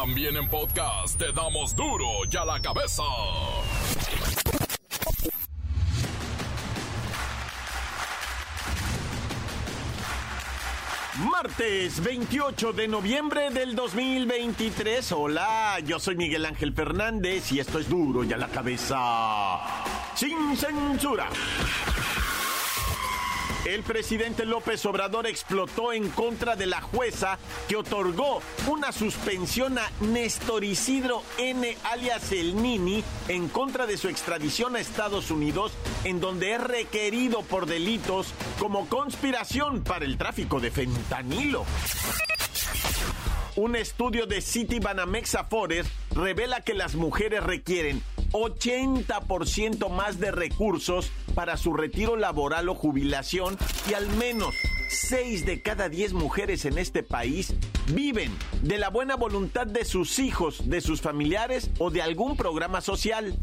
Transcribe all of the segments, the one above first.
También en podcast te damos duro y a la cabeza. Martes 28 de noviembre del 2023. Hola, yo soy Miguel Ángel Fernández y esto es duro y a la cabeza. Sin censura. El presidente López Obrador explotó en contra de la jueza que otorgó una suspensión a Néstor Isidro N. alias El Nini en contra de su extradición a Estados Unidos, en donde es requerido por delitos como conspiración para el tráfico de fentanilo. Un estudio de City Banamex Afores revela que las mujeres requieren 80% más de recursos para su retiro laboral o jubilación y al menos 6 de cada 10 mujeres en este país viven de la buena voluntad de sus hijos, de sus familiares o de algún programa social.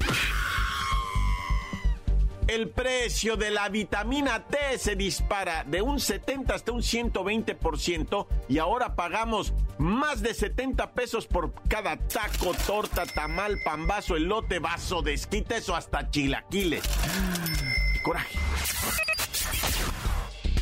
El precio de la vitamina T se dispara de un 70 hasta un 120% y ahora pagamos más de 70 pesos por cada taco, torta, tamal, pambazo, elote, vaso de esquites o hasta chilaquiles. Coraje.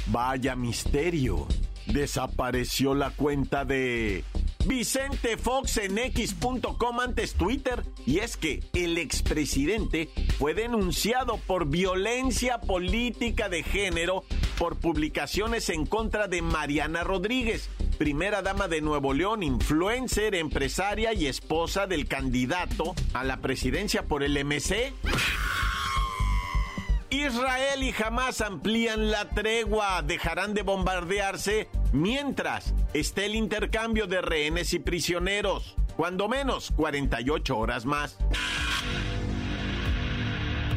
Vaya misterio. Desapareció la cuenta de Vicente Fox en X.com antes Twitter. Y es que el expresidente fue denunciado por violencia política de género por publicaciones en contra de Mariana Rodríguez, primera dama de Nuevo León, influencer, empresaria y esposa del candidato a la presidencia por el MC. Israel y Hamas amplían la tregua, dejarán de bombardearse mientras esté el intercambio de rehenes y prisioneros, cuando menos 48 horas más.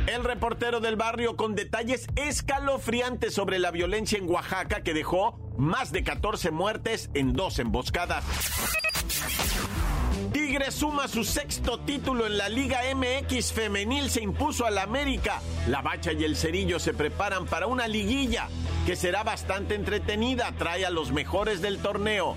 El reportero del barrio con detalles escalofriantes sobre la violencia en Oaxaca que dejó más de 14 muertes en dos emboscadas. Tigres suma su sexto título en la Liga MX femenil, se impuso al América. La Bacha y el Cerillo se preparan para una liguilla que será bastante entretenida, trae a los mejores del torneo.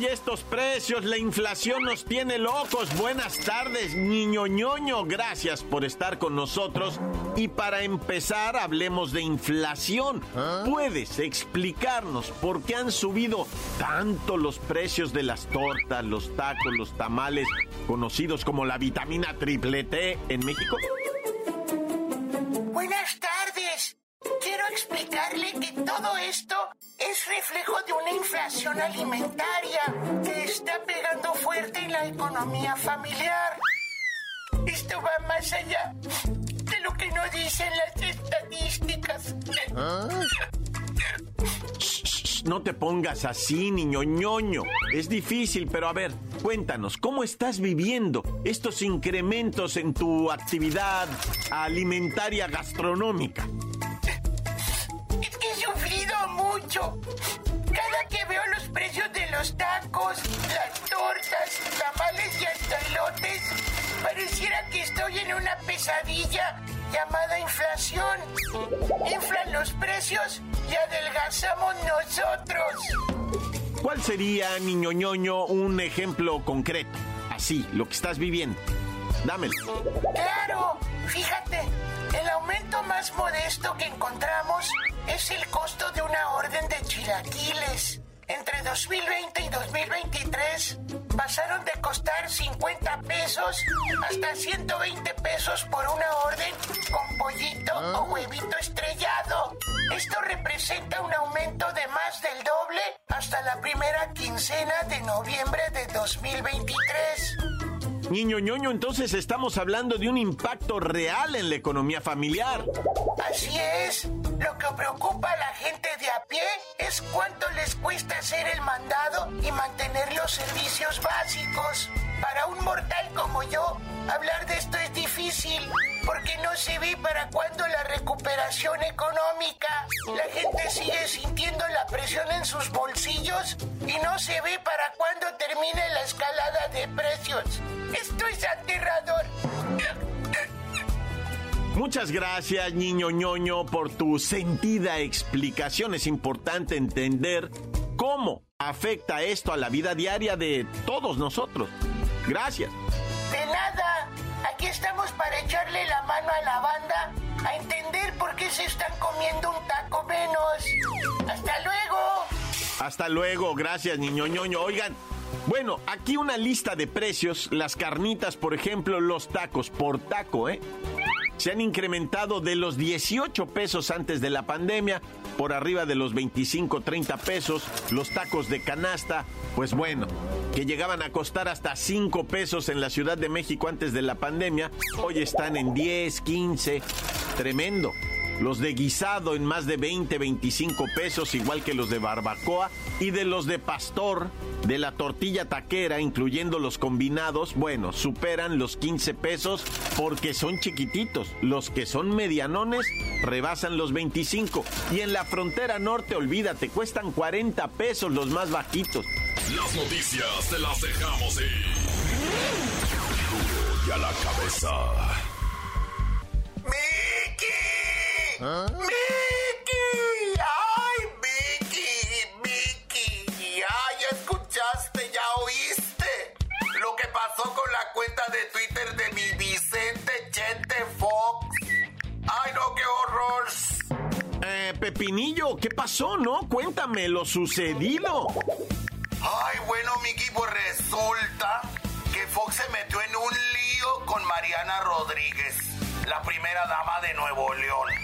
¡Ay, estos precios! La inflación nos tiene locos. Buenas tardes, niño ñoño. Gracias por estar con nosotros. Y para empezar, hablemos de inflación. ¿Puedes explicarnos por qué han subido tanto los precios de las tortas, los tacos, los tamales, conocidos como la vitamina triple T en México? Buenas tardes. Quiero explicarle que todo esto es reflejo de una inflación alimentaria que está pegando fuerte en la economía familiar. Esto va más allá de lo que nos dicen las estadísticas. no te pongas así, niño ñoño. Es difícil, pero a ver, cuéntanos, ¿cómo estás viviendo estos incrementos en tu actividad alimentaria gastronómica? Pareciera que estoy en una pesadilla llamada inflación. Inflan los precios y adelgazamos nosotros. ¿Cuál sería, niño ñoño, un ejemplo concreto? Así, lo que estás viviendo. Dámelo. Claro, fíjate, el aumento más modesto que encontramos es el costo de una orden de chilaquiles. Entre 2020 y 2023 pasaron de costar 50 pesos hasta 120 pesos por una orden con pollito o huevito estrellado. Esto representa un aumento de más del doble hasta la primera quincena de noviembre de 2023. Niño ñoño, entonces estamos hablando de un impacto real en la economía familiar. Así es. Lo que preocupa a la gente de a pie es cuánto les cuesta hacer el mandado y mantener los servicios básicos. Para un mortal como yo, hablar de esto es difícil porque no se ve para cuándo la recuperación económica. La gente sigue sintiendo la presión en sus bolsillos y no se ve para cuándo termine la escalada de precios. Esto es aterrador. Muchas gracias, niño ñoño, por tu sentida explicación. Es importante entender cómo afecta esto a la vida diaria de todos nosotros. Gracias. De nada. Aquí estamos para echarle la mano a la banda a entender por qué se están comiendo un taco menos. Hasta luego. Hasta luego. Gracias, niño ñoño. Oigan. Bueno, aquí una lista de precios. Las carnitas, por ejemplo, los tacos por taco, ¿eh? Se han incrementado de los 18 pesos antes de la pandemia por arriba de los 25, 30 pesos. Los tacos de canasta, pues bueno, que llegaban a costar hasta 5 pesos en la Ciudad de México antes de la pandemia, hoy están en 10, 15. Tremendo los de guisado en más de 20, 25 pesos, igual que los de barbacoa, y de los de pastor, de la tortilla taquera, incluyendo los combinados, bueno, superan los 15 pesos porque son chiquititos. Los que son medianones rebasan los 25. Y en la frontera norte, olvídate, cuestan 40 pesos los más bajitos. Las noticias te las dejamos ir. y a la cabeza. ¿Ah? ¡Mickey! ¡Ay, Mickey! ¡Mickey! ¡Ay, escuchaste! ¿Ya oíste? Lo que pasó con la cuenta de Twitter de mi Vicente Chente Fox. ¡Ay, no, qué horror! Eh, Pepinillo, ¿qué pasó, no? Cuéntame lo sucedido. Ay, bueno, Mickey, pues resulta que Fox se metió en un lío con Mariana Rodríguez, la primera dama de Nuevo León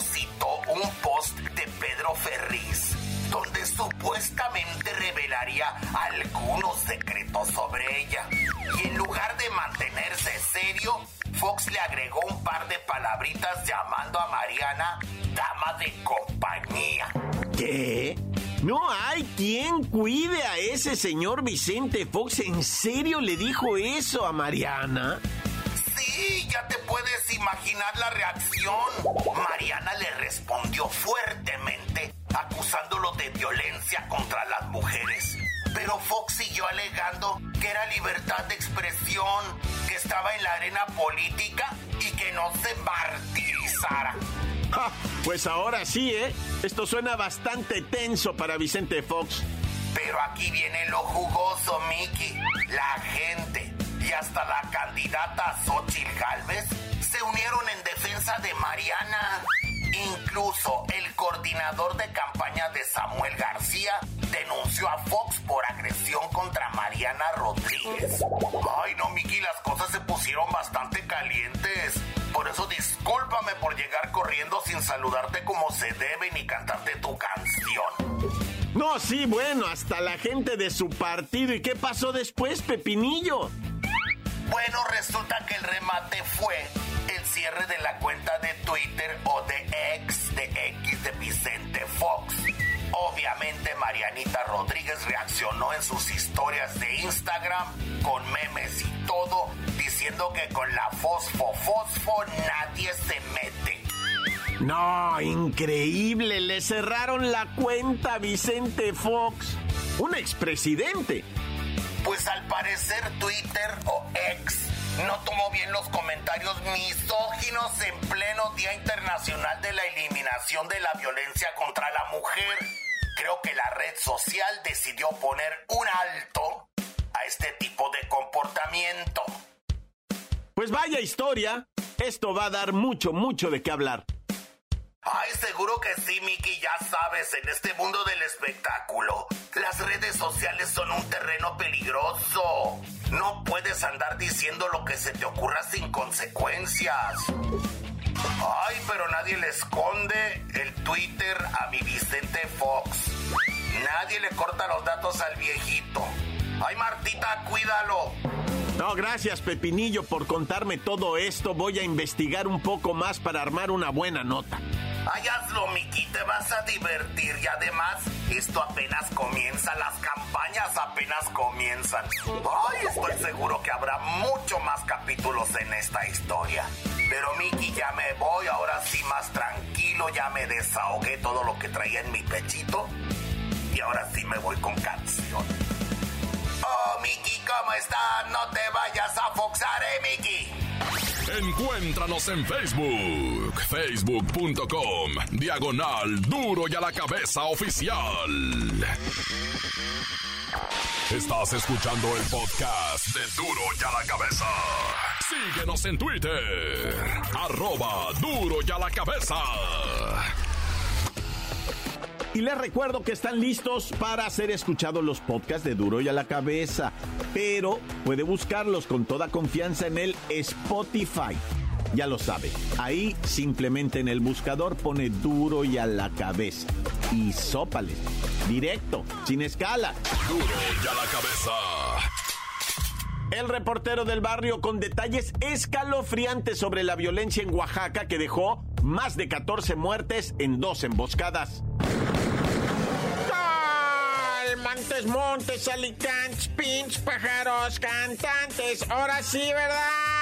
citó un post de Pedro Ferriz donde supuestamente revelaría algunos secretos sobre ella. Y en lugar de mantenerse serio, Fox le agregó un par de palabritas llamando a Mariana dama de compañía. ¿Qué? No hay quien cuide a ese señor Vicente Fox. ¿En serio le dijo eso a Mariana? Sí, ya te puedes imaginar la reacción. Mariana le respondió fuertemente, acusándolo de violencia contra las mujeres. Pero Fox siguió alegando que era libertad de expresión, que estaba en la arena política y que no se martirizara. pues ahora sí, ¿eh? Esto suena bastante tenso para Vicente Fox. Pero aquí viene lo jugoso, Mickey. La gente y hasta la candidata Xochitl Galvez se unieron en defensa de Mariana. Incluso el coordinador de campaña de Samuel García denunció a Fox por agresión contra Mariana Rodríguez. Ay, no, Miki, las cosas se pusieron bastante calientes. Por eso discúlpame por llegar corriendo sin saludarte como se debe ni cantarte tu canción. No, sí, bueno, hasta la gente de su partido. ¿Y qué pasó después, Pepinillo? Bueno, resulta que el remate fue el cierre de la cuenta de Twitter o de X de X de Vicente Fox. Obviamente Marianita Rodríguez reaccionó en sus historias de Instagram con memes y todo, diciendo que con la fosfo fosfo nadie se mete. No, increíble, le cerraron la cuenta a Vicente Fox, un expresidente pues al parecer Twitter o X no tomó bien los comentarios misóginos en pleno Día Internacional de la Eliminación de la Violencia contra la Mujer. Creo que la red social decidió poner un alto a este tipo de comportamiento. Pues vaya historia, esto va a dar mucho, mucho de qué hablar. Ay, seguro que sí, Mickey, ya sabes, en este mundo del espectáculo, las redes sociales son un terreno peligroso. No puedes andar diciendo lo que se te ocurra sin consecuencias. Ay, pero nadie le esconde el Twitter a mi Vicente Fox. Nadie le corta los datos al viejito. Ay, Martita, cuídalo. No, gracias Pepinillo por contarme todo esto. Voy a investigar un poco más para armar una buena nota. Ay, hazlo, Miki, te vas a divertir y además esto apenas comienza, las campañas apenas comienzan. Ay, estoy seguro que habrá mucho más capítulos en esta historia. Pero Miki, ya me voy, ahora sí más tranquilo, ya me desahogué todo lo que traía en mi pechito y ahora sí me voy con canción. Oh, Miki, ¿cómo estás? No te vayas a foxar, eh, Miki. Encuéntranos en Facebook, facebook.com, diagonal duro y a la cabeza oficial. Estás escuchando el podcast de duro y a la cabeza. Síguenos en Twitter, arroba duro y a la cabeza. Y les recuerdo que están listos para ser escuchados los podcasts de Duro y a la Cabeza, pero puede buscarlos con toda confianza en el Spotify. Ya lo sabe, ahí simplemente en el buscador pone Duro y a la Cabeza. Y sópales, directo, sin escala. Duro y a la cabeza. El reportero del barrio con detalles escalofriantes sobre la violencia en Oaxaca que dejó más de 14 muertes en dos emboscadas. Montes, montes, alicantes, pinch, pájaros, cantantes. Ahora sí, ¿verdad?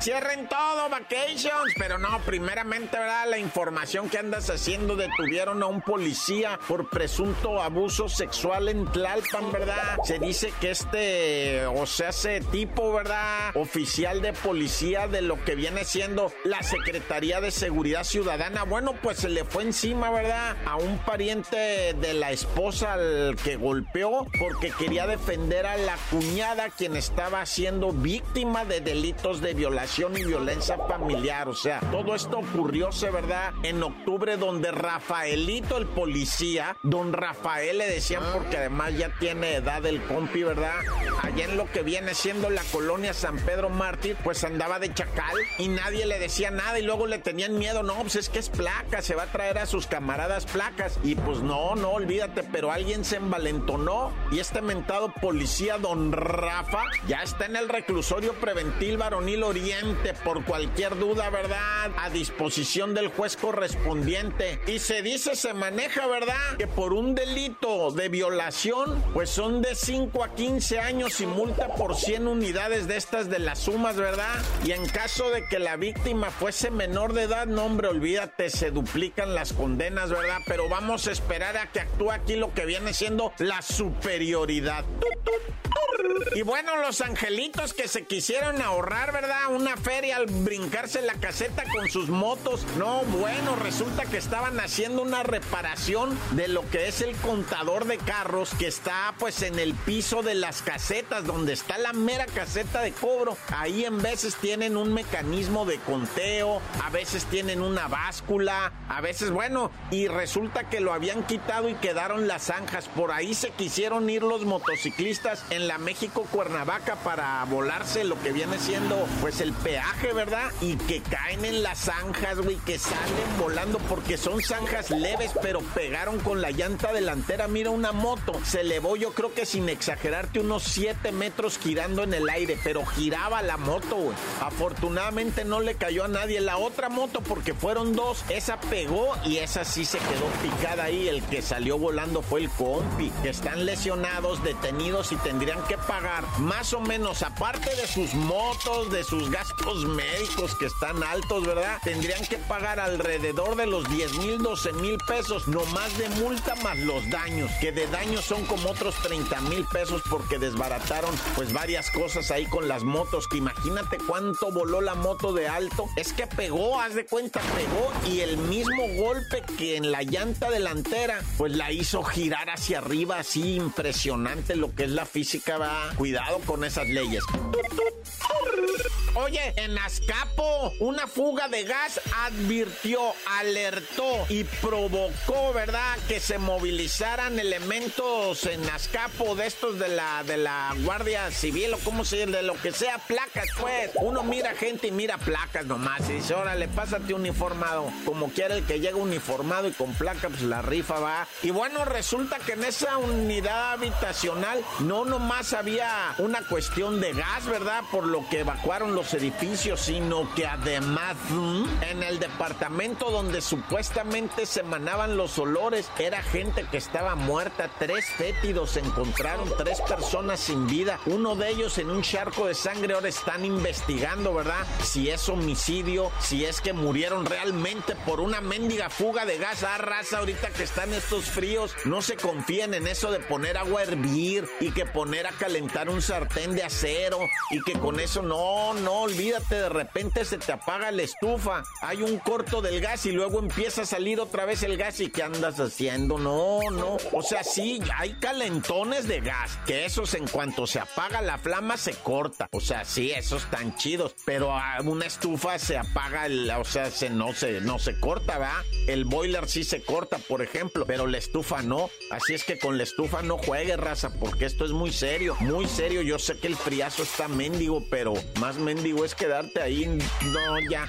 Cierren todo, vacations. Pero no, primeramente, ¿verdad? La información que andas haciendo, detuvieron a un policía por presunto abuso sexual en Tlalpan, ¿verdad? Se dice que este, o sea, ese tipo, ¿verdad? Oficial de policía de lo que viene siendo la Secretaría de Seguridad Ciudadana. Bueno, pues se le fue encima, ¿verdad? A un pariente de la esposa al que golpeó porque quería defender a la cuñada quien estaba siendo víctima de delitos de violación y violencia familiar. O sea, todo esto ocurrió, ¿verdad? En octubre, donde Rafaelito, el policía, don Rafael le decían, porque además ya tiene edad el compi, ¿verdad? Allá en lo que viene siendo la colonia San Pedro Mártir, pues andaba de chacal y nadie le decía nada y luego le tenían miedo. No, pues es que es placa, se va a traer a sus camaradas placas. Y pues no, no, olvídate, pero alguien se envalentonó y este mentado policía, don Rafa, ya está en el reclusorio preventil varonil Oriente por cualquier duda, ¿verdad? A disposición del juez correspondiente. Y se dice, se maneja, ¿verdad? Que por un delito de violación, pues son de 5 a 15 años y multa por 100 unidades de estas de las sumas, ¿verdad? Y en caso de que la víctima fuese menor de edad, no, hombre, olvídate, se duplican las condenas, ¿verdad? Pero vamos a esperar a que actúe aquí lo que viene siendo la superioridad. Y bueno, los angelitos que se quisieron ahorrar, ¿verdad? Una feria al brincarse la caseta con sus motos. No, bueno, resulta que estaban haciendo una reparación de lo que es el contador de carros que está pues en el piso de las casetas, donde está la mera caseta de cobro. Ahí en veces tienen un mecanismo de conteo, a veces tienen una báscula, a veces, bueno, y resulta que lo habían quitado y quedaron las zanjas. Por ahí se quisieron ir los motociclistas en la México Cuernavaca para volarse lo que viene siendo pues el peaje, ¿verdad? Y que caen en las zanjas, güey, que salen volando porque son zanjas leves, pero pegaron con la llanta delantera. Mira una moto, se elevó yo creo que sin exagerarte unos 7 metros girando en el aire, pero giraba la moto, güey. Afortunadamente no le cayó a nadie. La otra moto, porque fueron dos, esa pegó y esa sí se quedó picada ahí. El que salió volando fue el compi, que están lesionados, detenidos y tendrían que pagar más o menos, aparte de sus motos, de sus gastos médicos que están altos, ¿verdad? Tendrían que pagar alrededor de los 10 mil, 12 mil pesos, no más de multa más los daños, que de daños son como otros 30 mil pesos porque desbarataron pues varias cosas ahí con las motos, que imagínate cuánto voló la moto de alto. Es que pegó, haz de cuenta, pegó y el mismo golpe que en la llanta delantera, pues la hizo girar hacia arriba, así impresionante lo que es la física, va. Cuidado con esas leyes. Oye, en Azcapo, una fuga de gas advirtió, alertó y provocó, ¿verdad?, que se movilizaran elementos en Azcapo de estos de la, de la Guardia Civil o como se de lo que sea, placas, pues. Uno mira gente y mira placas nomás y dice, órale, pásate uniformado. Como quiera el que llega uniformado y con placa, pues la rifa va. Y bueno, resulta que en esa unidad habitacional no nomás había una cuestión de gas, ¿verdad? Por lo que evacuaron los edificios, sino que además en el departamento donde supuestamente se emanaban los olores, era gente que estaba muerta. Tres fétidos se encontraron, tres personas sin vida. Uno de ellos en un charco de sangre. Ahora están investigando, ¿verdad? Si es homicidio, si es que murieron realmente por una mendiga fuga de gas. Ah, raza, ahorita que están estos fríos, no se confíen en eso de poner agua a hervir y que poner a calentar un sartén de acero y que con eso no, no, olvídate, de repente se te apaga la estufa, hay un corto del gas y luego empieza a salir otra vez el gas y ¿qué andas haciendo? No, no, o sea, sí, hay calentones de gas, que esos en cuanto se apaga la flama se corta, o sea, sí, esos están chidos, pero una estufa se apaga, o sea, se, no, se, no se corta, ¿va? El boiler sí se corta, por ejemplo, pero la estufa no, así es que con la estufa no juegue, raza, porque esto es muy serio, muy serio, yo sé que el friazo está mendigo, pero más mendigo es quedarte ahí, no, ya.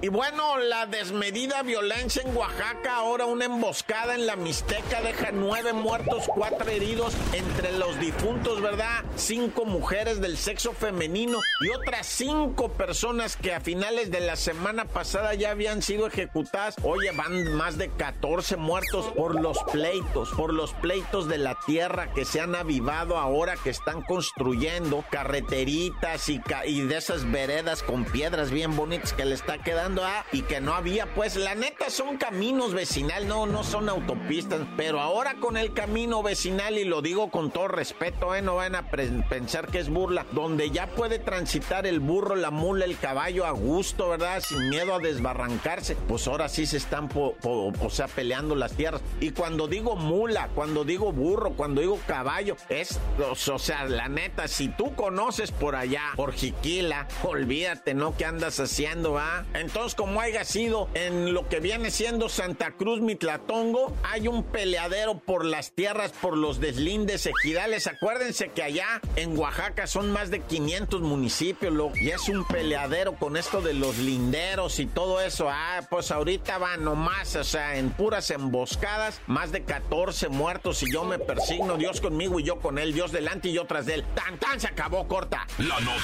Y bueno, la desmedida violencia en Oaxaca, ahora una emboscada en la Mixteca deja nueve muertos, cuatro heridos entre los difuntos, ¿verdad? Cinco mujeres del sexo femenino y otras cinco personas que a finales de la semana pasada ya habían sido ejecutadas. Oye, van más de 14 muertos por los pleitos, por los pleitos de la tierra que se han avivado ahora que están construyendo carreteritas y, de esas veredas con piedras bien bonitas que les está quedando a y que no había, pues la neta son caminos vecinal, no, no son autopistas, pero ahora con el camino vecinal, y lo digo con todo respeto, eh, no van a pensar que es burla, donde ya puede transitar el burro, la mula, el caballo a gusto, ¿verdad? Sin miedo a desbarrancarse, pues ahora sí se están, o sea, peleando las tierras. Y cuando digo mula, cuando digo burro, cuando digo caballo, es, o sea, la neta, si tú conoces por allá, por Jiquila, olvídate, ¿no? ¿Qué andas haciendo, va? Entonces, como haya sido en lo que viene siendo Santa Cruz Mitlatongo, hay un peleadero por las tierras, por los deslindes ejidales. Acuérdense que allá en Oaxaca son más de 500 municipios, y es un peleadero con esto de los linderos y todo eso. Ah, pues ahorita va nomás, o sea, en puras emboscadas, más de 14 muertos y yo me persigno, Dios conmigo y yo con él, Dios delante y yo tras de él. Tan tan se acabó corta. La nota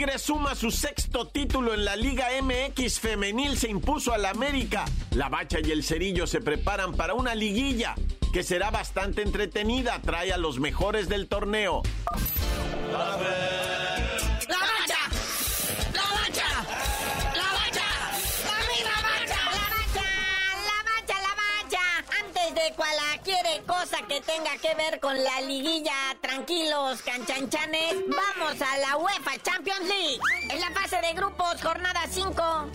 Tigre suma su sexto título en la Liga MX femenil, se impuso al América. La Bacha y el Cerillo se preparan para una liguilla que será bastante entretenida. Trae a los mejores del torneo. ¡La cosa que tenga que ver con la liguilla, tranquilos, canchanchanes, vamos a la UEFA Champions League. En la fase de grupos, jornada 5,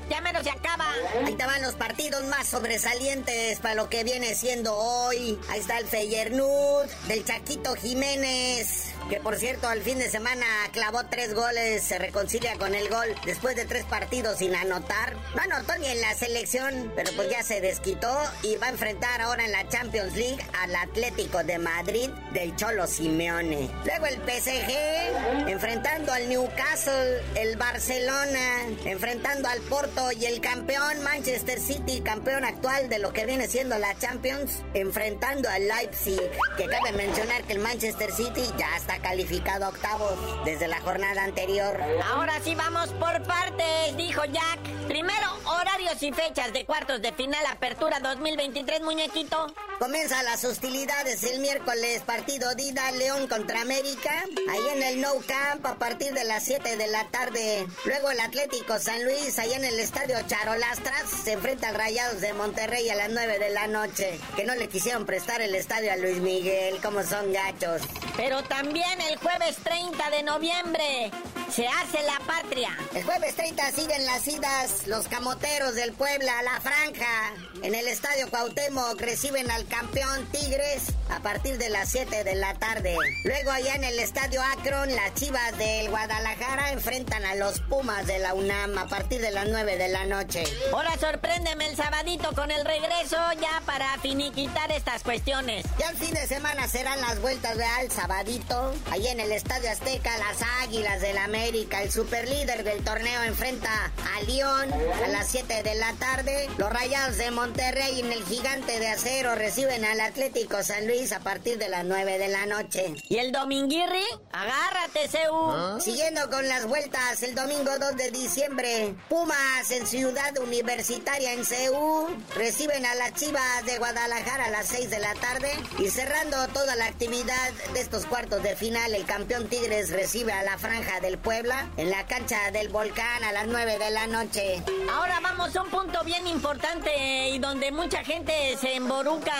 ya menos se acaba. Ahí estaban los partidos más sobresalientes para lo que viene siendo hoy. Ahí está el Feyernud, del Chaquito Jiménez que por cierto al fin de semana clavó tres goles, se reconcilia con el gol después de tres partidos sin anotar. No anotó ni en la selección, pero pues ya se desquitó y va a enfrentar ahora en la Champions League al Atlético de Madrid del Cholo Simeone. Luego el PSG enfrentando al Newcastle, el Barcelona enfrentando al Porto y el campeón Manchester City, campeón actual de lo que viene siendo la Champions, enfrentando al Leipzig, que cabe mencionar que el Manchester City ya está calificado octavo desde la jornada anterior. Ahora sí vamos por partes, dijo Jack. Primero, horarios y fechas de cuartos de final Apertura 2023, muñequito. Comienza las hostilidades el miércoles, partido Dida León contra América. Ahí en el No Camp a partir de las 7 de la tarde Luego el Atlético San Luis, allá en el estadio Charolastras, se enfrenta al Rayados de Monterrey a las 9 de la noche. Que no le quisieron prestar el estadio a Luis Miguel, como son gachos. Pero también el jueves 30 de noviembre se hace la patria. El jueves 30 siguen las idas los camoteros del Puebla a la franja. En el estadio Cuauhtémoc reciben al campeón Tigres a partir de las 7 de la tarde. Luego allá en el estadio Akron, las chivas del Guadalajara enfrentan a los Pumas de la UNAM a partir de las 9 de la noche. Ahora sorpréndeme el sabadito con el regreso ya para finiquitar estas cuestiones. Ya el fin de semana serán las vueltas de al sabadito. Allí en el estadio Azteca, las Águilas del América, el superlíder del torneo enfrenta a León a las 7 de la tarde. Los Rayados de Monterrey en el Gigante de Acero reciben al Atlético San Luis a partir de las 9 de la noche. ¿Y el Dominguirri? Agárrate, Seu. Siguiendo con las vueltas, el domingo 2 de diciembre, Pumas en Ciudad Universitaria en CEU reciben a las Chivas de Guadalajara a las 6 de la tarde y cerrando toda la actividad de estos cuartos de final, el campeón Tigres recibe a la Franja del Puebla en la cancha del Volcán a las 9 de la noche. Ahora vamos a un punto bien importante y donde mucha gente se emboruca.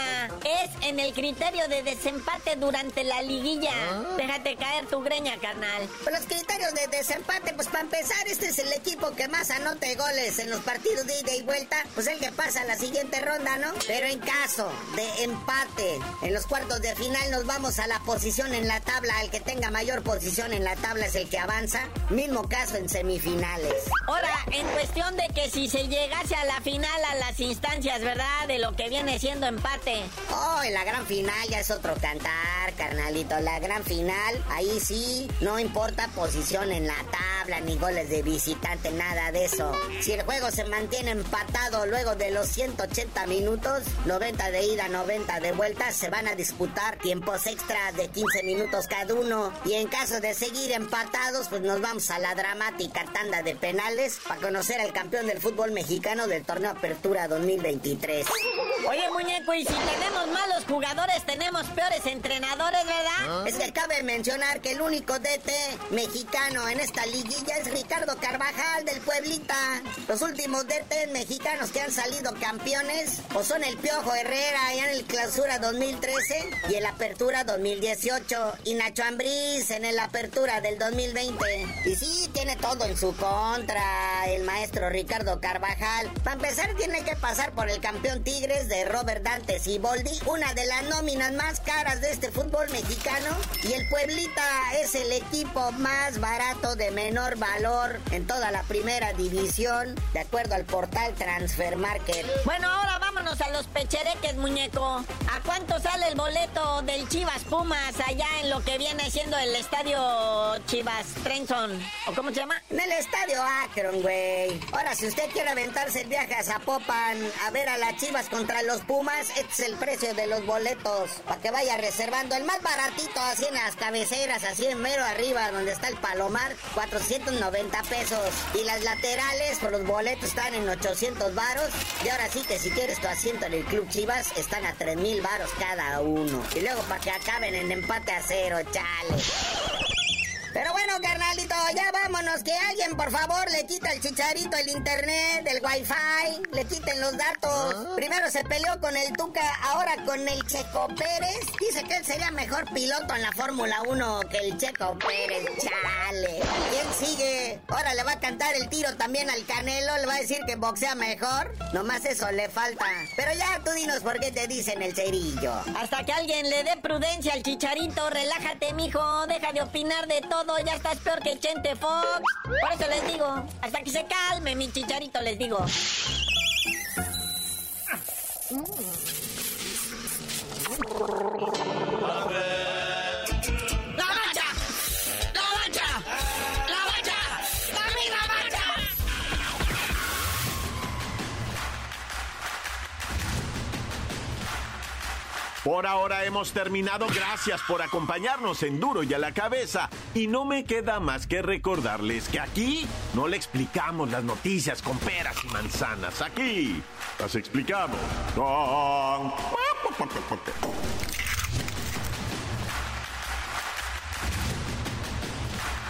Es en el criterio de desempate durante la liguilla. Déjate caer tu greña, carnal. Pues los criterios de desempate, pues para empezar, este es el equipo que más anote goles en los partidos de ida y vuelta, pues el que pasa a la siguiente ronda, ¿no? Pero en caso de empate en los cuartos de final, nos vamos a la posición en la tabla. El que tenga mayor posición en la tabla es el que avanza. Mismo caso en semifinales. Ahora, en cuestión de que si se llegase a la final, a las instancias, ¿verdad? De lo que viene siendo empate. Oh, en la gran final ya es otro cantar, carnalito. La gran final, ahí sí, no importa posición en la tabla, ni goles de visitante, nada de eso. Si el juego se mantiene empatado luego de los 180 minutos, 90 de ida, 90 de vuelta, se van a disputar tiempos extras de 15 minutos cada uno. Y en caso de seguir empatados, pues nos vamos a la dramática tanda de penales para conocer al campeón del fútbol mexicano del torneo Apertura 2023. Oye, muñeco, y si tenemos malos jugadores, tenemos peores entrenadores, ¿verdad? Es que cabe mencionar que el único DT mexicano en esta liguilla es Ricardo Carvajal del Pueblita. Los últimos DT mexicanos que han salido campeones o son el Piojo Herrera allá en el Clausura 2013 y el Apertura 2018 y Nacho Ambriz en el Apertura del 2020. Y sí, tiene todo en su contra el maestro Ricardo Carvajal. Para empezar tiene que pasar por el campeón Tigres de Robert Dante Siboldi, una de las nóminas más caras de este fútbol mexicano y el Pueblita es el equipo más barato de menor valor en toda la primera división, de acuerdo al portal Transfer Market. Bueno, ahora vámonos a los pechereques, muñeco. ¿A cuánto sale el boleto del Chivas Pumas allá en lo que viene siendo el estadio Chivas ¿O cómo se llama? En el estadio Akron, güey. Ahora, si usted quiere aventarse el viaje a Zapopan a ver a las Chivas contra los Pumas, este es el precio de los boletos. Para que vaya reservando el más baratito, así en las cabeceras, así en mero arriba, donde está el Palomar, 490 pesos. Y las laterales, por los boletos, están en 800 varos. Y ahora sí que si quieres tu asiento en el Club Chivas, están a 3000 varos cada uno. Y luego para que acaben en empate a cero, chale. Pero bueno, carnalito, ya vámonos. Que alguien, por favor, le quita el chicharito, el internet, el wifi. Le quiten los datos. Primero se peleó con el Tuca, ahora con el Checo Pérez. Dice que él sería mejor piloto en la Fórmula 1 que el Checo Pérez. Chale. ¿Quién sigue? Ahora le va a cantar el tiro también al Canelo. Le va a decir que boxea mejor. Nomás eso le falta. Pero ya tú dinos por qué te dicen el cerillo. Hasta que alguien le dé prudencia al chicharito, relájate, mijo, deja de opinar de todo, ya estás peor que Chente Fox. Por eso les digo, hasta que se calme, mi chicharito, les digo. ¡La Por ahora hemos terminado. Gracias por acompañarnos en Duro y a la cabeza. Y no me queda más que recordarles que aquí no le explicamos las noticias con peras y manzanas. Aquí las explicamos.